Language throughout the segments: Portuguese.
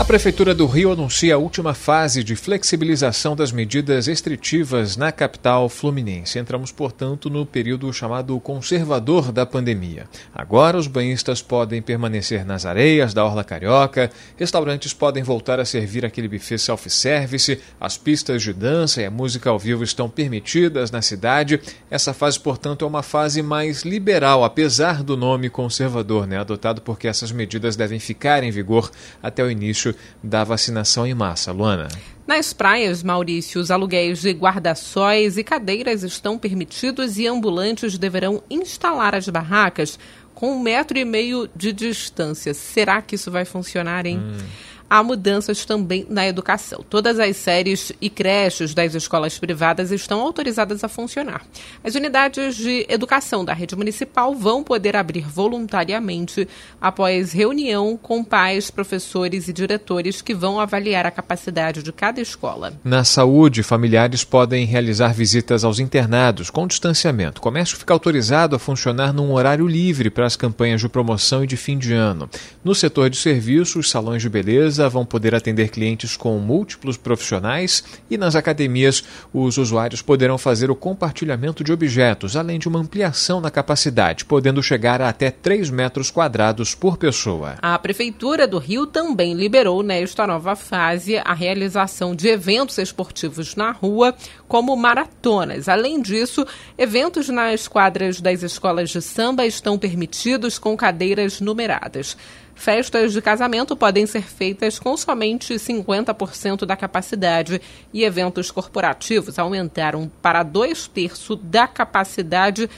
A Prefeitura do Rio anuncia a última fase de flexibilização das medidas restritivas na capital fluminense. Entramos, portanto, no período chamado conservador da pandemia. Agora, os banhistas podem permanecer nas areias da Orla Carioca, restaurantes podem voltar a servir aquele buffet self-service, as pistas de dança e a música ao vivo estão permitidas na cidade. Essa fase, portanto, é uma fase mais liberal, apesar do nome conservador, né? adotado porque essas medidas devem ficar em vigor até o início da vacinação em massa. Luana. Nas praias, Maurício, os aluguéis de guarda-sóis e cadeiras estão permitidos e ambulantes deverão instalar as barracas com um metro e meio de distância. Será que isso vai funcionar, hein? Hum há mudanças também na educação. Todas as séries e creches das escolas privadas estão autorizadas a funcionar. As unidades de educação da rede municipal vão poder abrir voluntariamente após reunião com pais, professores e diretores que vão avaliar a capacidade de cada escola. Na saúde, familiares podem realizar visitas aos internados com distanciamento. O comércio fica autorizado a funcionar num horário livre para as campanhas de promoção e de fim de ano. No setor de serviços, salões de beleza, vão poder atender clientes com múltiplos profissionais e nas academias os usuários poderão fazer o compartilhamento de objetos, além de uma ampliação na capacidade, podendo chegar a até 3 metros quadrados por pessoa. A Prefeitura do Rio também liberou nesta nova fase a realização de eventos esportivos na rua, como maratonas. Além disso, eventos nas quadras das escolas de samba estão permitidos com cadeiras numeradas. Festas de casamento podem ser feitas com somente 50% da capacidade e eventos corporativos aumentaram para dois terços da capacidade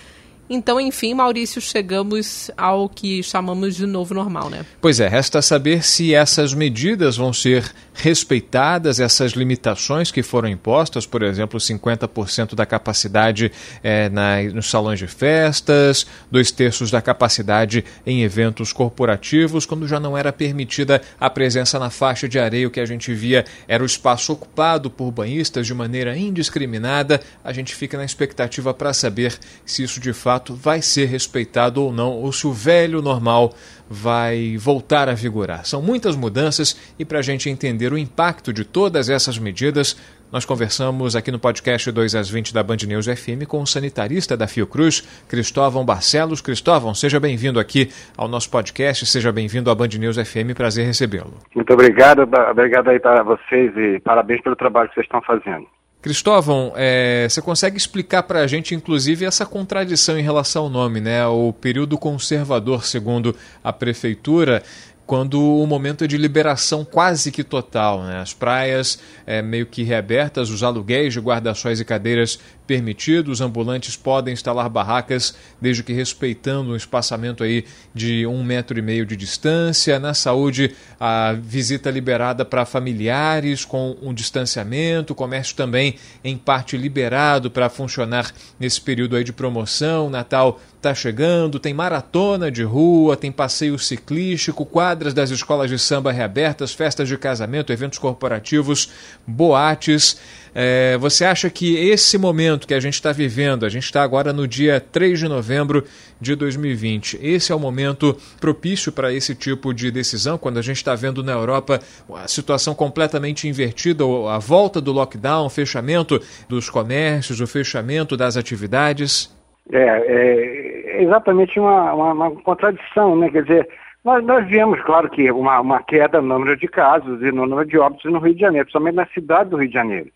então, enfim, Maurício, chegamos ao que chamamos de novo normal, né? Pois é, resta saber se essas medidas vão ser respeitadas, essas limitações que foram impostas, por exemplo, 50% da capacidade é, na, nos salões de festas, dois terços da capacidade em eventos corporativos, quando já não era permitida a presença na faixa de areia, o que a gente via era o espaço ocupado por banhistas de maneira indiscriminada. A gente fica na expectativa para saber se isso de fato vai ser respeitado ou não, ou se o velho normal vai voltar a vigorar. São muitas mudanças e para a gente entender o impacto de todas essas medidas, nós conversamos aqui no podcast 2 às 20 da Band News FM com o sanitarista da Fiocruz, Cristóvão Barcelos. Cristóvão, seja bem-vindo aqui ao nosso podcast, seja bem-vindo à Band News FM, prazer recebê-lo. Muito obrigado, obrigado aí para vocês e parabéns pelo trabalho que vocês estão fazendo. Cristóvão, é, você consegue explicar para a gente, inclusive, essa contradição em relação ao nome, né? O período conservador, segundo a prefeitura, quando o momento é de liberação quase que total. Né? As praias é, meio que reabertas, os aluguéis de guarda-sóis e cadeiras permitidos, ambulantes podem instalar barracas desde que respeitando um espaçamento aí de um metro e meio de distância. Na saúde, a visita liberada para familiares com um distanciamento, o comércio também em parte liberado para funcionar nesse período aí de promoção. Natal está chegando, tem maratona de rua, tem passeio ciclístico, quadras das escolas de samba reabertas, festas de casamento, eventos corporativos, boates. É, você acha que esse momento que a gente está vivendo, a gente está agora no dia 3 de novembro de 2020, esse é o momento propício para esse tipo de decisão, quando a gente está vendo na Europa a situação completamente invertida, a volta do lockdown, o fechamento dos comércios, o fechamento das atividades? É, é exatamente uma, uma, uma contradição, né? Quer dizer, nós, nós claro que uma, uma queda no número de casos e no número de óbitos no Rio de Janeiro, principalmente na cidade do Rio de Janeiro.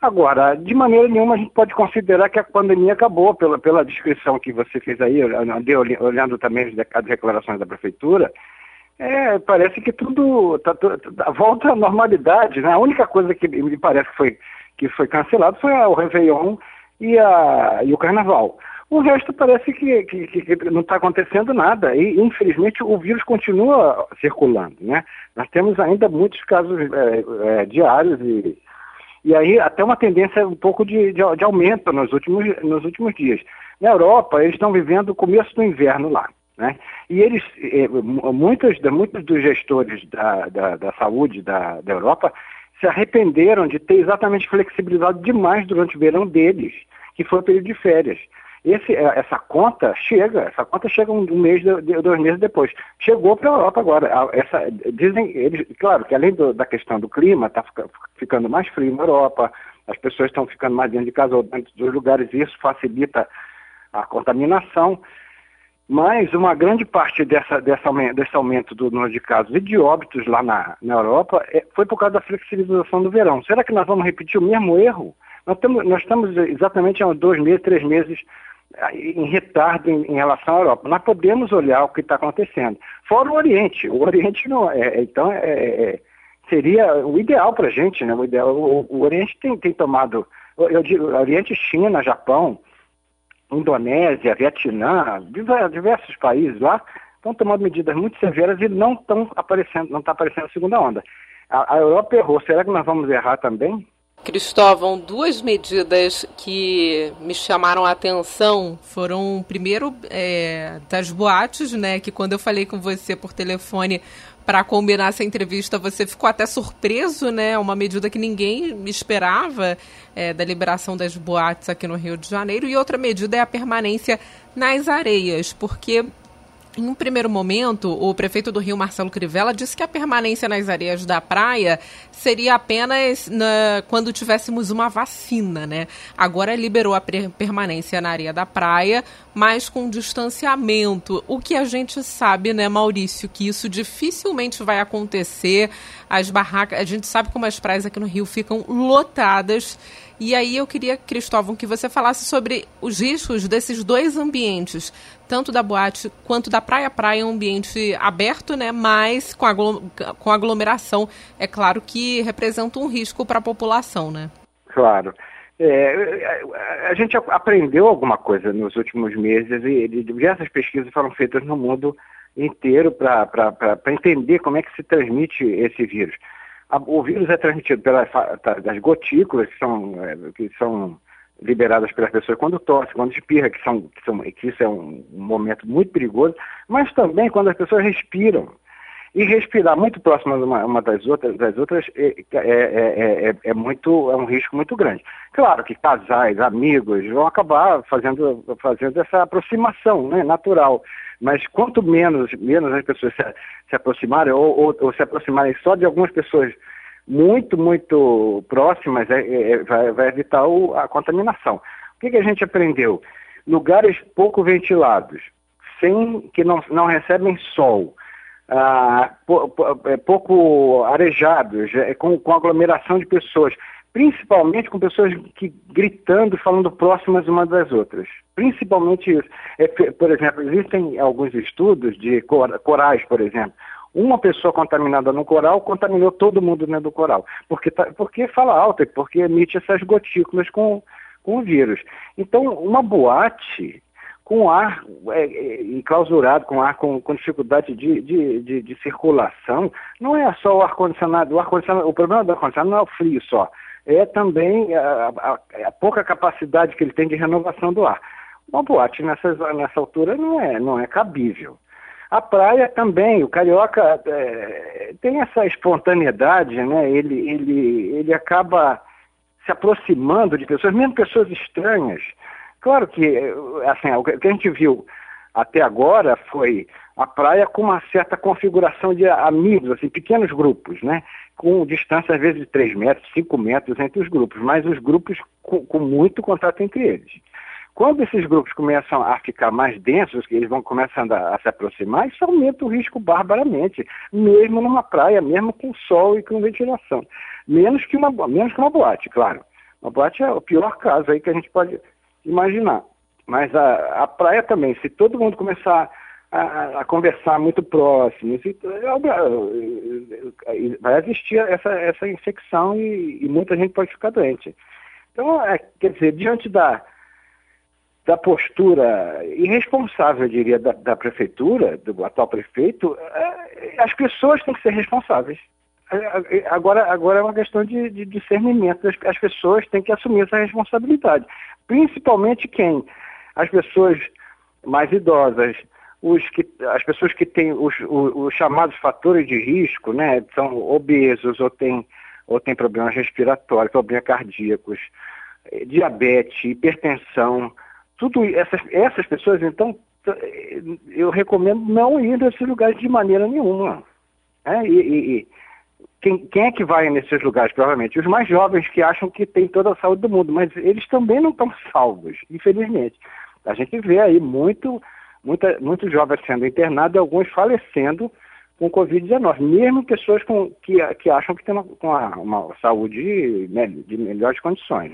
Agora, de maneira nenhuma a gente pode considerar que a pandemia acabou, pela, pela descrição que você fez aí, olhando também as declarações da Prefeitura, é, parece que tudo tá, tá, volta à normalidade. Né? A única coisa que me parece que foi, que foi cancelado foi o Réveillon e, a, e o Carnaval. O resto parece que, que, que não está acontecendo nada e, infelizmente, o vírus continua circulando. Né? Nós temos ainda muitos casos é, é, diários e e aí até uma tendência um pouco de, de, de aumento nos últimos, nos últimos dias. Na Europa, eles estão vivendo o começo do inverno lá. Né? E eles, eh, muitos, muitos dos gestores da, da, da saúde da, da Europa, se arrependeram de ter exatamente flexibilizado demais durante o verão deles, que foi o período de férias. Esse, é, essa conta chega, essa conta chega um, mês, dois meses depois. Chegou para a Europa agora. Essa, dizem eles, claro que além do, da questão do clima, está ficando mais frio na Europa, as pessoas estão ficando mais dentro de casa ou dentro dos lugares, e isso facilita a contaminação. Mas uma grande parte dessa, dessa, desse aumento do número de casos e de óbitos lá na, na Europa é, foi por causa da flexibilização do verão. Será que nós vamos repetir o mesmo erro? Nós, nós estamos exatamente há dois meses, três meses em retardo em, em, relação à Europa. Nós podemos olhar o que está acontecendo. Fora o Oriente. O Oriente não é. é então, é, é, seria o ideal para a gente, né? O, ideal, o, o Oriente tem, tem tomado. Eu digo, Oriente, China, Japão, Indonésia, Vietnã, diversos países lá estão tomando medidas muito severas e não estão aparecendo, não está aparecendo a segunda onda. A, a Europa errou. Será que nós vamos errar também? Cristóvão, duas medidas que me chamaram a atenção foram, primeiro, é, das boates, né? Que quando eu falei com você por telefone para combinar essa entrevista, você ficou até surpreso, né? Uma medida que ninguém esperava é, da liberação das boates aqui no Rio de Janeiro. E outra medida é a permanência nas areias, porque em um primeiro momento, o prefeito do Rio, Marcelo Crivella, disse que a permanência nas areias da praia seria apenas na, quando tivéssemos uma vacina, né? Agora liberou a permanência na areia da praia, mas com distanciamento. O que a gente sabe, né, Maurício, que isso dificilmente vai acontecer. As barracas, a gente sabe como as praias aqui no Rio ficam lotadas. E aí eu queria, Cristóvão, que você falasse sobre os riscos desses dois ambientes, tanto da boate quanto da praia-praia, um ambiente aberto, né, mas com, com aglomeração, é claro que representa um risco para a população, né? Claro. É, a gente aprendeu alguma coisa nos últimos meses e diversas pesquisas foram feitas no mundo inteiro para entender como é que se transmite esse vírus o vírus é transmitido pelas das gotículas que são, é, que são liberadas pelas pessoas quando tosse, quando espirra, que, são, que, são, que isso é um, um momento muito perigoso, mas também quando as pessoas respiram. E respirar muito próximo uma, uma das outras, das outras é, é, é, é, é, muito, é um risco muito grande. Claro que casais, amigos vão acabar fazendo, fazendo essa aproximação né, natural. Mas quanto menos, menos as pessoas se, se aproximarem, ou, ou, ou, se aproximarem só de algumas pessoas muito, muito próximas, é, é, é, vai, vai, evitar o, a contaminação. O que, que, a gente aprendeu? Lugares pouco ventilados, sem que não, não recebem sol, ah, é, pouco arejados, é, com, com aglomeração de pessoas, principalmente com pessoas que gritando, falando próximas umas das outras. Principalmente isso. É, por exemplo, existem alguns estudos de corais, por exemplo. Uma pessoa contaminada no coral contaminou todo mundo dentro do coral. Porque, tá, porque fala alto e porque emite essas gotículas com, com o vírus. Então, uma boate com ar é, é, enclausurado, com ar com, com dificuldade de, de, de, de, circulação, não é só o ar-condicionado. O, ar o problema do ar-condicionado não é o frio só é também a, a, a, pouca capacidade que ele tem de renovação do ar. Uma boate nessa, nessa altura não é, não é cabível. A praia também, o carioca é, tem essa espontaneidade, né? ele, ele, ele acaba se aproximando de pessoas, mesmo pessoas estranhas. Claro que assim, o que a gente viu até agora foi a praia com uma certa configuração de amigos, assim, pequenos grupos, né? com distância às vezes de 3 metros, 5 metros entre os grupos, mas os grupos com, com, muito contato entre eles. Quando esses grupos começam a ficar mais densos, que eles vão começando a, a, se aproximar, isso aumenta o risco barbaramente, mesmo numa praia, mesmo com sol e com ventilação. Menos que uma, menos que uma boate, claro. Uma boate é o pior caso aí que a gente pode imaginar. Mas a, a praia também, se todo mundo começar a, a, conversar muito próximo. Vai existir essa, essa infecção e, e, muita gente pode ficar doente. Então, é, quer dizer, diante da, da postura irresponsável, eu diria, da, da prefeitura, do atual prefeito, é, as pessoas têm que ser responsáveis. É, é, agora, agora é uma questão de, de discernimento. As, as pessoas têm que assumir essa responsabilidade. Principalmente quem? As pessoas mais idosas, os que, as pessoas que têm os, os, os, chamados fatores de risco, né, são obesos ou têm ou tem problemas respiratórios, problemas cardíacos, diabetes, hipertensão, tudo essas, essas pessoas, então, eu recomendo não ir nesses lugares de maneira nenhuma. É, e, e quem, quem, é que vai nesses lugares, provavelmente? Os mais jovens que acham que tem toda a saúde do mundo, mas eles também não estão salvos, infelizmente. A gente vê aí muito, muita, muitos jovens sendo internados e alguns falecendo com Covid-19, mesmo pessoas com, que, que acham que têm uma, uma, uma saúde de melhores condições.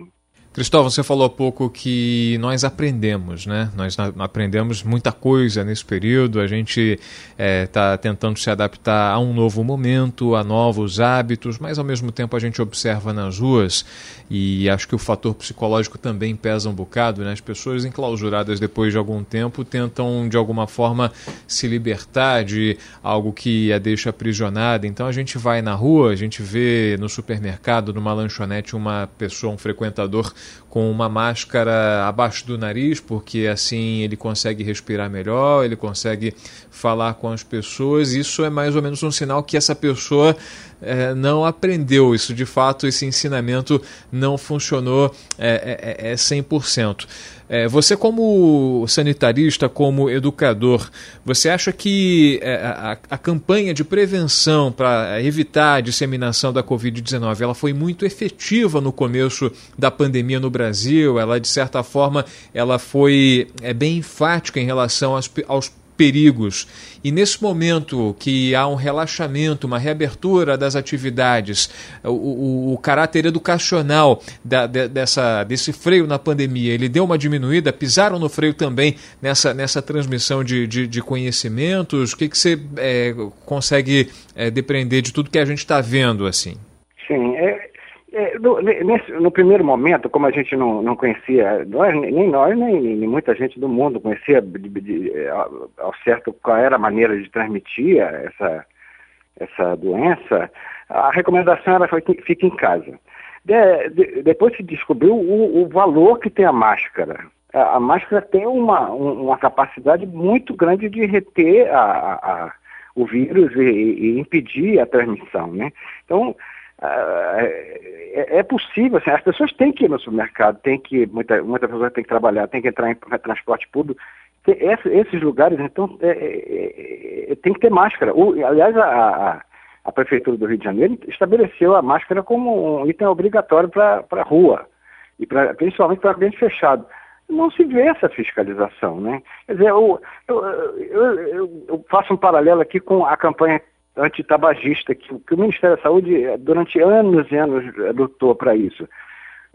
Cristóvão, você falou há pouco que nós aprendemos, né? Nós aprendemos muita coisa nesse período. A gente está é, tentando se adaptar a um novo momento, a novos hábitos, mas ao mesmo tempo a gente observa nas ruas e acho que o fator psicológico também pesa um bocado, né? As pessoas enclausuradas depois de algum tempo tentam de alguma forma se libertar de algo que a deixa aprisionada. Então a gente vai na rua, a gente vê no supermercado, numa lanchonete, uma pessoa, um frequentador com uma máscara abaixo do nariz, porque assim ele consegue respirar melhor, ele consegue falar com as pessoas. Isso é mais ou menos um sinal que essa pessoa é, não aprendeu. Isso de fato, esse ensinamento não funcionou é, é, é 100%. É, você, como sanitarista, como educador, você acha que é, a, a campanha de prevenção para evitar a disseminação da Covid-19 ela foi muito efetiva no começo da pandemia no Brasil? Ela, de certa forma, ela foi é, bem enfática em relação aos, aos perigos. E nesse momento que há um relaxamento, uma reabertura das atividades, o, o, o caráter educacional da, de, dessa, desse freio na pandemia, ele deu uma diminuída? Pisaram no freio também nessa, nessa transmissão de, de, de conhecimentos? O que, que você é, consegue é, depreender de tudo que a gente está vendo assim? Sim, é, é, no, nesse, no, primeiro momento, como a gente não, não conhecia, nós, nem nós, nem, nem, muita gente do mundo conhecia de, de, ao, certo qual era a maneira de transmitir essa, essa doença, a recomendação era que fique em casa. De, depois se descobriu o, o, valor que tem a máscara. A, a máscara tem uma, uma capacidade muito grande de reter a, a, o vírus e, e impedir a transmissão. Né? Então, é, é, possível, assim, as pessoas têm que ir no supermercado, tem que, muita, muita pessoa tem que trabalhar, tem que entrar em transporte público. Esses lugares, então, é, é, é, tem que ter máscara. O, aliás, a, a, a, Prefeitura do Rio de Janeiro estabeleceu a máscara como um item obrigatório para a rua, e pra, principalmente para ambiente fechado. Não se vê essa fiscalização, né? Quer dizer, eu, eu, eu, eu faço um paralelo aqui com a campanha antitabagista, que, que o Ministério da Saúde, eh, durante anos e anos, lutou para isso.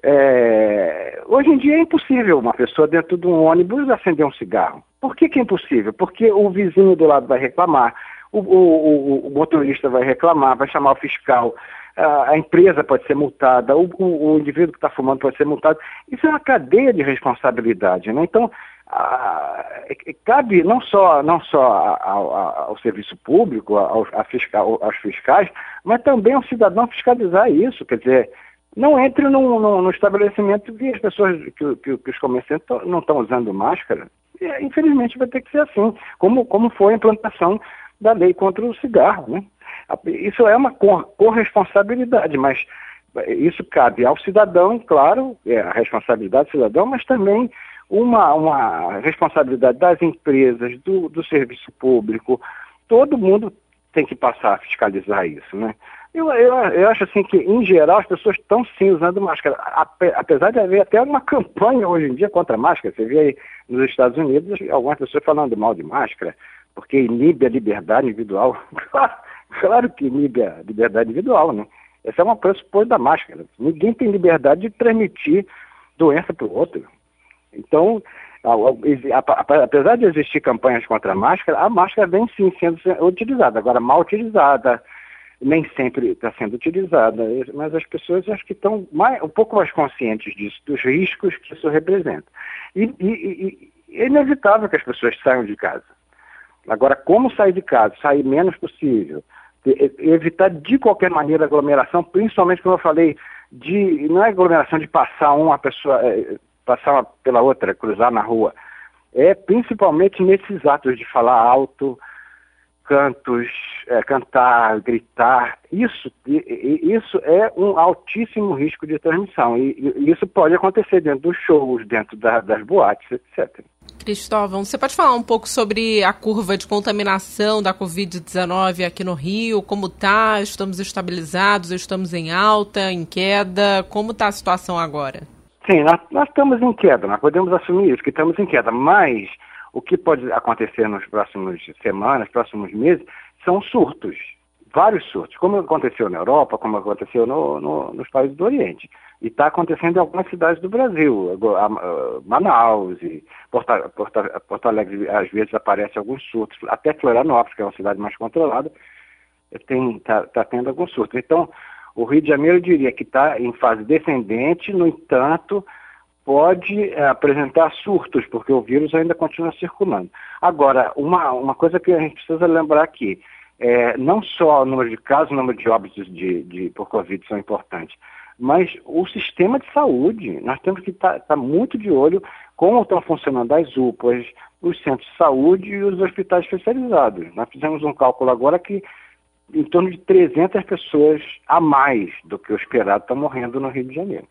É, hoje em dia é impossível uma pessoa dentro de um ônibus acender um cigarro. Por que, que é impossível? Porque o vizinho do lado vai reclamar, o, o, o motorista vai reclamar, vai chamar o fiscal, a, a empresa pode ser multada, o, o indivíduo que está fumando pode ser multado. Isso é uma cadeia de responsabilidade. Né? Então, cabe não só, não só ao, ao serviço público, ao, aos fiscais, mas também ao cidadão fiscalizar isso. Quer dizer, não entre no, no, no estabelecimento que as pessoas, que, que, que os comerciantes não estão usando máscara. E, infelizmente vai ter que ser assim, como, como foi a implantação da lei contra o cigarro. Né? Isso é uma corresponsabilidade, mas isso cabe ao cidadão, claro, é a responsabilidade do cidadão, mas também uma, uma responsabilidade das empresas, do, do serviço público, todo mundo tem que passar a fiscalizar isso, né? Eu, eu, eu acho assim que, em geral, as pessoas estão sim usando máscara, apesar de haver até uma campanha hoje em dia contra a máscara. Você vê aí nos Estados Unidos algumas pessoas falando mal de máscara, porque inibe a liberdade individual. claro que inibe a liberdade individual, né? Essa é uma pressuposto da máscara. Ninguém tem liberdade de transmitir doença para o outro. Então, apesar de existir campanhas contra a máscara, a máscara vem sim sendo utilizada, agora mal utilizada, nem sempre está sendo utilizada, mas as pessoas acho que estão mais, um pouco mais conscientes disso, dos riscos que isso representa. E, e, e é inevitável que as pessoas saiam de casa. Agora, como sair de casa? Sair menos possível. Evitar de qualquer maneira aglomeração, principalmente como eu falei, de não é aglomeração de passar uma pessoa, é, passar pela outra, cruzar na rua. É principalmente nesses atos de falar alto, cantos, é, cantar, gritar, isso, isso é um altíssimo risco de transmissão. E, e isso pode acontecer dentro dos shows, dentro da, das boates, etc. Cristóvão, você pode falar um pouco sobre a curva de contaminação da Covid-19 aqui no Rio? Como está? Estamos estabilizados? Estamos em alta, em queda? Como está a situação agora? Sim, nós, nós estamos em queda, nós podemos assumir isso, que estamos em queda, mas o que pode acontecer nos próximos semanas, próximos meses, são surtos, vários surtos, como aconteceu na Europa, como aconteceu no, no, nos países do Oriente. E está acontecendo em algumas cidades do Brasil, Manaus e Porto, Porto, Porto Alegre, às vezes aparecem alguns surtos, até Florianópolis, que é uma cidade mais controlada, está tá tendo alguns surtos. Então, o Rio de Janeiro diria que está em fase descendente, no entanto, pode é, apresentar surtos, porque o vírus ainda continua circulando. Agora, uma, uma coisa que a gente precisa lembrar aqui, é, não só o número de casos, o número de óbitos de, de, por Covid são importantes, mas o sistema de saúde, nós temos que estar tá, tá muito de olho como estão funcionando as UPAs, os centros de saúde e os hospitais especializados. Nós fizemos um cálculo agora que em torno de 300 pessoas a mais do que o esperado estão morrendo no Rio de Janeiro.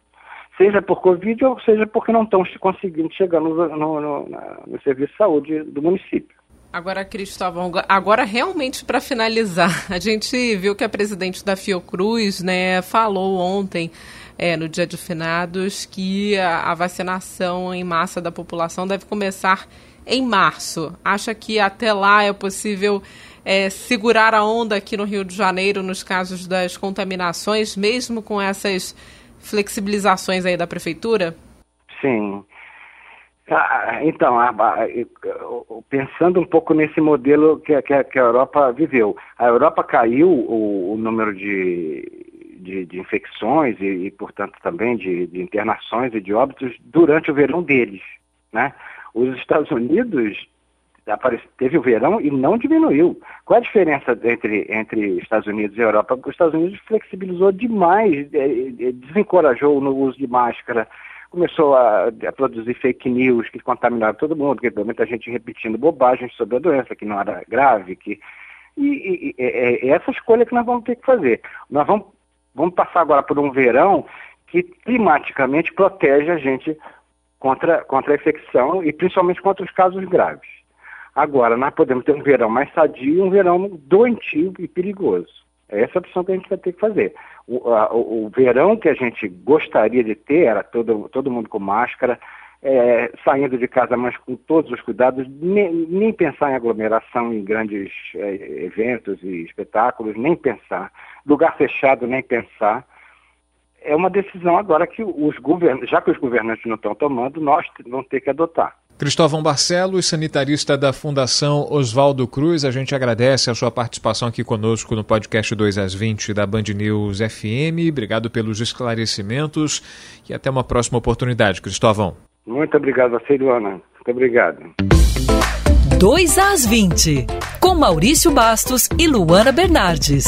Seja por Covid ou seja porque não estão conseguindo chegar no, no, no, no serviço de saúde do município. Agora, Cristóvão, agora realmente para finalizar, a gente viu que a presidente da Fiocruz né, falou ontem, é, no dia de finados, que a, a vacinação em massa da população deve começar em março. Acha que até lá é possível é, segurar a onda aqui no Rio de Janeiro nos casos das contaminações, mesmo com essas flexibilizações aí da prefeitura? Sim. Ah, então, pensando um pouco nesse modelo que, que, que, a Europa viveu, a Europa caiu o, o número de, de, de infecções e, e, portanto, também de, de, internações e de óbitos durante o verão deles. Né? Os Estados Unidos teve o verão e não diminuiu. Qual a diferença entre, entre Estados Unidos e Europa? Os Estados Unidos flexibilizou demais, é, é, desencorajou no uso de máscara, começou a, a, produzir fake news que contaminaram todo mundo, que muita gente repetindo bobagens sobre a doença, que não era grave, que e, e, e é, é essa escolha que nós vamos ter que fazer. Nós vamos, vamos passar agora por um verão que climaticamente protege a gente contra, contra a infecção e principalmente contra os casos graves. Agora, nós podemos ter um verão mais sadio e um verão doentio e perigoso. É essa a opção que a gente vai ter que fazer. O, a, o, verão que a gente gostaria de ter era todo, todo mundo com máscara, é, saindo de casa, mas com todos os cuidados, nem, nem pensar em aglomeração em grandes é, eventos e espetáculos, nem pensar. Lugar fechado, nem pensar. É uma decisão agora que os governos, já que os governantes não estão tomando, nós vamos ter que adotar. Cristóvão Barcelos, sanitarista da Fundação Oswaldo Cruz, a gente agradece a sua participação aqui conosco no podcast 2 às 20 da Band News FM. Obrigado pelos esclarecimentos e até uma próxima oportunidade, Cristóvão. Muito obrigado a você, Luana. Muito obrigado. 2 às 20, com Maurício Bastos e Luana Bernardes.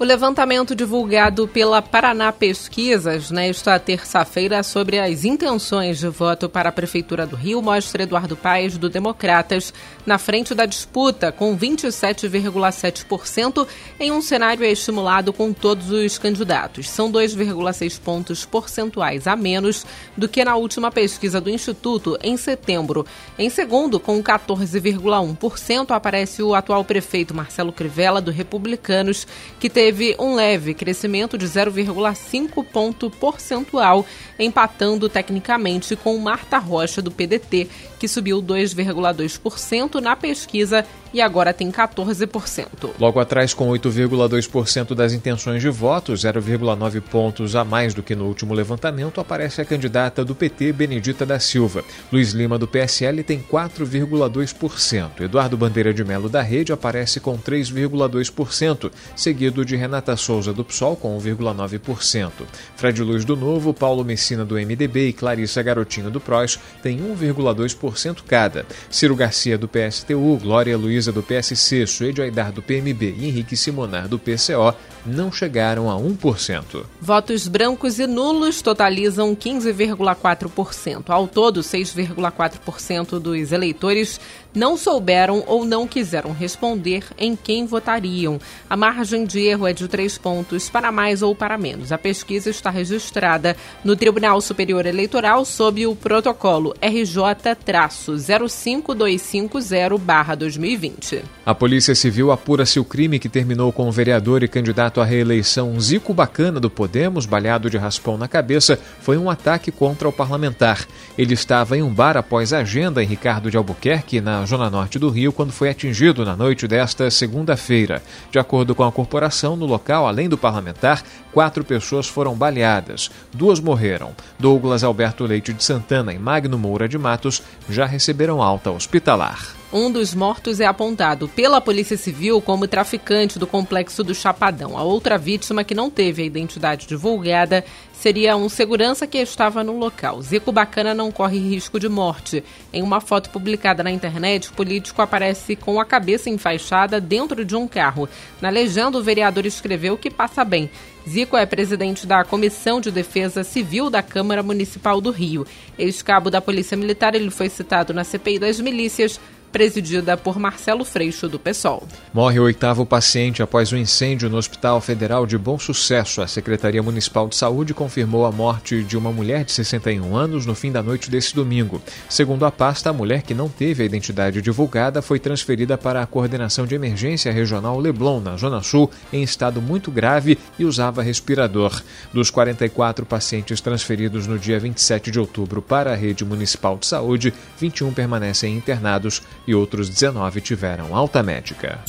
O levantamento divulgado pela Paraná Pesquisas nesta terça-feira sobre as intenções de voto para a Prefeitura do Rio mostra Eduardo Paes, do Democratas, na frente da disputa, com 27,7%, em um cenário estimulado com todos os candidatos. São 2,6 pontos percentuais a menos do que na última pesquisa do Instituto, em setembro. Em segundo, com 14,1%, aparece o atual prefeito Marcelo Crivella, do Republicanos, que teve teve um leve crescimento de 0,5 ponto percentual, empatando tecnicamente com Marta Rocha do PDT, que subiu 2,2% na pesquisa e agora tem 14%. Logo atrás, com 8,2% das intenções de voto, 0,9 pontos a mais do que no último levantamento, aparece a candidata do PT, Benedita da Silva. Luiz Lima, do PSL, tem 4,2%. Eduardo Bandeira de Melo, da Rede, aparece com 3,2%, seguido de Renata Souza do PSOL com 1,9%. Fred Luz do Novo, Paulo Messina do MDB e Clarissa Garotinho do PROS têm 1,2% cada. Ciro Garcia do PSTU, Glória Luiza do PSC, Suede Aidar do PMB e Henrique Simonar do PCO não chegaram a 1%. Votos brancos e nulos totalizam 15,4%. Ao todo, 6,4% dos eleitores não souberam ou não quiseram responder em quem votariam. A margem de erro é de três pontos para mais ou para menos. A pesquisa está registrada no Tribunal Superior Eleitoral sob o protocolo RJ-05250-2020. A Polícia Civil apura se o crime que terminou com o vereador e candidato à reeleição Zico Bacana do Podemos, baleado de raspão na cabeça, foi um ataque contra o parlamentar. Ele estava em um bar após a agenda em Ricardo de Albuquerque, na zona norte do Rio, quando foi atingido na noite desta segunda-feira. De acordo com a corporação, no local, além do parlamentar, quatro pessoas foram baleadas. Duas morreram. Douglas Alberto Leite de Santana e Magno Moura de Matos já receberam alta hospitalar. Um dos mortos é apontado pela Polícia Civil como traficante do complexo do Chapadão. A outra vítima, que não teve a identidade divulgada, seria um segurança que estava no local. Zico Bacana não corre risco de morte. Em uma foto publicada na internet, o político aparece com a cabeça enfaixada dentro de um carro. Na legenda, o vereador escreveu que passa bem. Zico é presidente da Comissão de Defesa Civil da Câmara Municipal do Rio. Ex-cabo da Polícia Militar, ele foi citado na CPI das milícias presidida por Marcelo Freixo, do PSOL. Morre o oitavo paciente após o um incêndio no Hospital Federal de Bom Sucesso. A Secretaria Municipal de Saúde confirmou a morte de uma mulher de 61 anos no fim da noite desse domingo. Segundo a pasta, a mulher que não teve a identidade divulgada foi transferida para a Coordenação de Emergência Regional Leblon, na Zona Sul, em estado muito grave e usava respirador. Dos 44 pacientes transferidos no dia 27 de outubro para a rede municipal de saúde, 21 permanecem internados e outros 19 tiveram alta médica.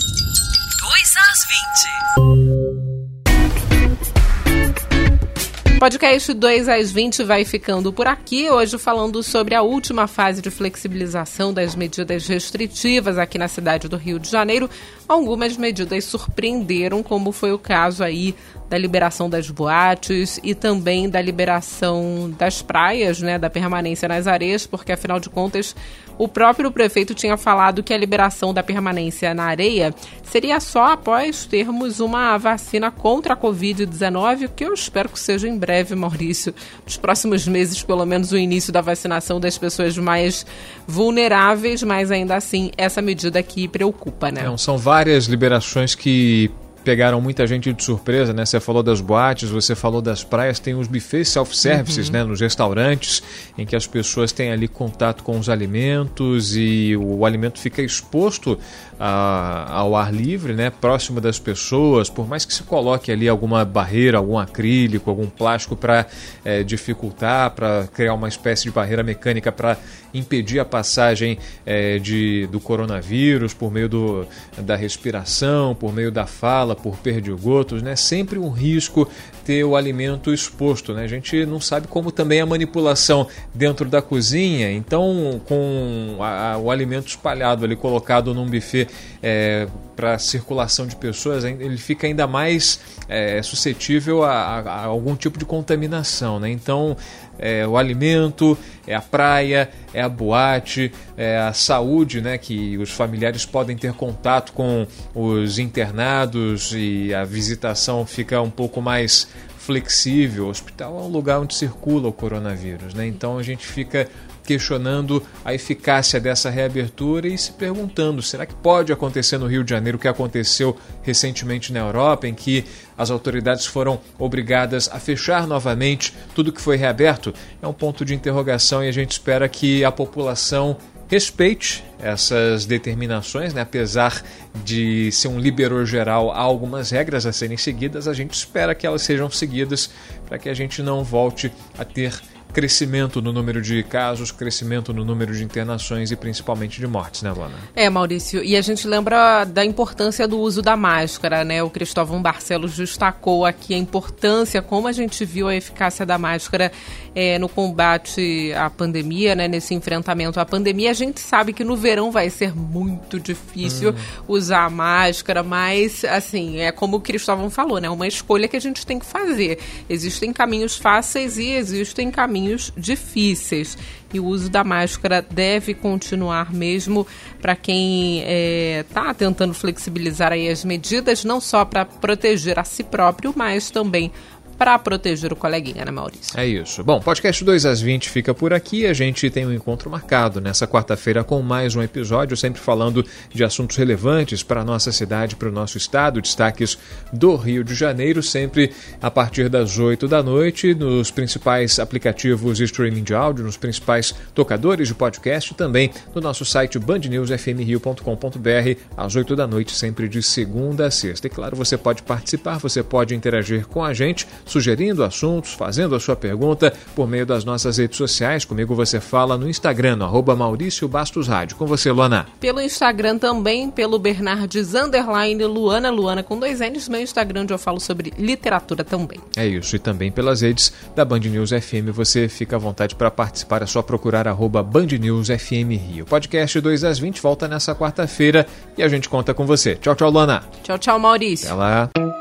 2 às 20. Podcast 2 às 20 vai ficando por aqui. Hoje falando sobre a última fase de flexibilização das medidas restritivas aqui na cidade do Rio de Janeiro. Algumas medidas surpreenderam, como foi o caso aí da liberação das boates e também da liberação das praias, né, da permanência nas areias, porque afinal de contas o próprio prefeito tinha falado que a liberação da permanência na areia seria só após termos uma vacina contra a Covid-19, que eu espero que seja em breve, Maurício, nos próximos meses, pelo menos o início da vacinação das pessoas mais vulneráveis, mas ainda assim essa medida aqui preocupa, né? Não, são várias liberações que pegaram muita gente de surpresa, né? Você falou das boates, você falou das praias, tem os buffets self-services, uhum. né? Nos restaurantes, em que as pessoas têm ali contato com os alimentos e o alimento fica exposto a, ao ar livre, né? Próximo das pessoas, por mais que se coloque ali alguma barreira, algum acrílico, algum plástico para é, dificultar, para criar uma espécie de barreira mecânica para impedir a passagem é, de, do coronavírus por meio do, da respiração, por meio da fala por perdigotos, né? Sempre um risco ter o alimento exposto, né? A gente não sabe como também a manipulação dentro da cozinha, então com a, a, o alimento espalhado ali, colocado num buffet é, para circulação de pessoas, ele fica ainda mais é, suscetível a, a, a, algum tipo de contaminação, né? Então é o alimento, é a praia, é a boate, é a saúde, né? Que os familiares podem ter contato com os internados e a visitação fica um pouco mais flexível. O hospital é um lugar onde circula o coronavírus, né? Então a gente fica questionando a eficácia dessa reabertura e se perguntando: será que pode acontecer no Rio de Janeiro o que aconteceu recentemente na Europa, em que as autoridades foram obrigadas a fechar novamente tudo que foi reaberto? É um ponto de interrogação e a gente espera que a população respeite essas determinações, né? apesar de ser um liberou geral, há algumas regras a serem seguidas, a gente espera que elas sejam seguidas para que a gente não volte a ter crescimento no número de casos, crescimento no número de internações e principalmente de mortes, né, Luana? É, Maurício, e a gente lembra da importância do uso da máscara, né? O Cristóvão Barcelos destacou aqui a importância, como a gente viu a eficácia da máscara é, no combate à pandemia, né? Nesse enfrentamento à pandemia. A gente sabe que no verão vai ser muito difícil hum. usar a máscara, mas, assim, é como o Cristóvão falou, né? Uma escolha que a gente tem que fazer. Existem caminhos fáceis e existem caminhos difíceis. E o uso da máscara deve continuar mesmo para quem está é, tentando flexibilizar aí as medidas, não só para proteger a si próprio, mas também para proteger o coleguinha, né, Maurício? É isso. Bom, podcast 2 às 20 fica por aqui. A gente tem um encontro marcado nessa quarta-feira com mais um episódio, sempre falando de assuntos relevantes para a nossa cidade, para o nosso estado, destaques do Rio de Janeiro, sempre a partir das 8 da noite, nos principais aplicativos de streaming de áudio, nos principais tocadores de podcast, também no nosso site bandnewsfmrio.com.br, às 8 da noite, sempre de segunda a sexta. E claro, você pode participar, você pode interagir com a gente sugerindo assuntos, fazendo a sua pergunta por meio das nossas redes sociais. Comigo você fala no Instagram, no arroba Maurício Bastos Rádio. Com você, Luana. Pelo Instagram também, pelo Bernardes Underline Luana, Luana com dois N's, meu Instagram onde eu falo sobre literatura também. É isso, e também pelas redes da Band News FM. Você fica à vontade para participar, é só procurar arroba Band News FM Rio. Podcast 2 às 20 volta nessa quarta-feira e a gente conta com você. Tchau, tchau, Luana. Tchau, tchau, Maurício. Até lá.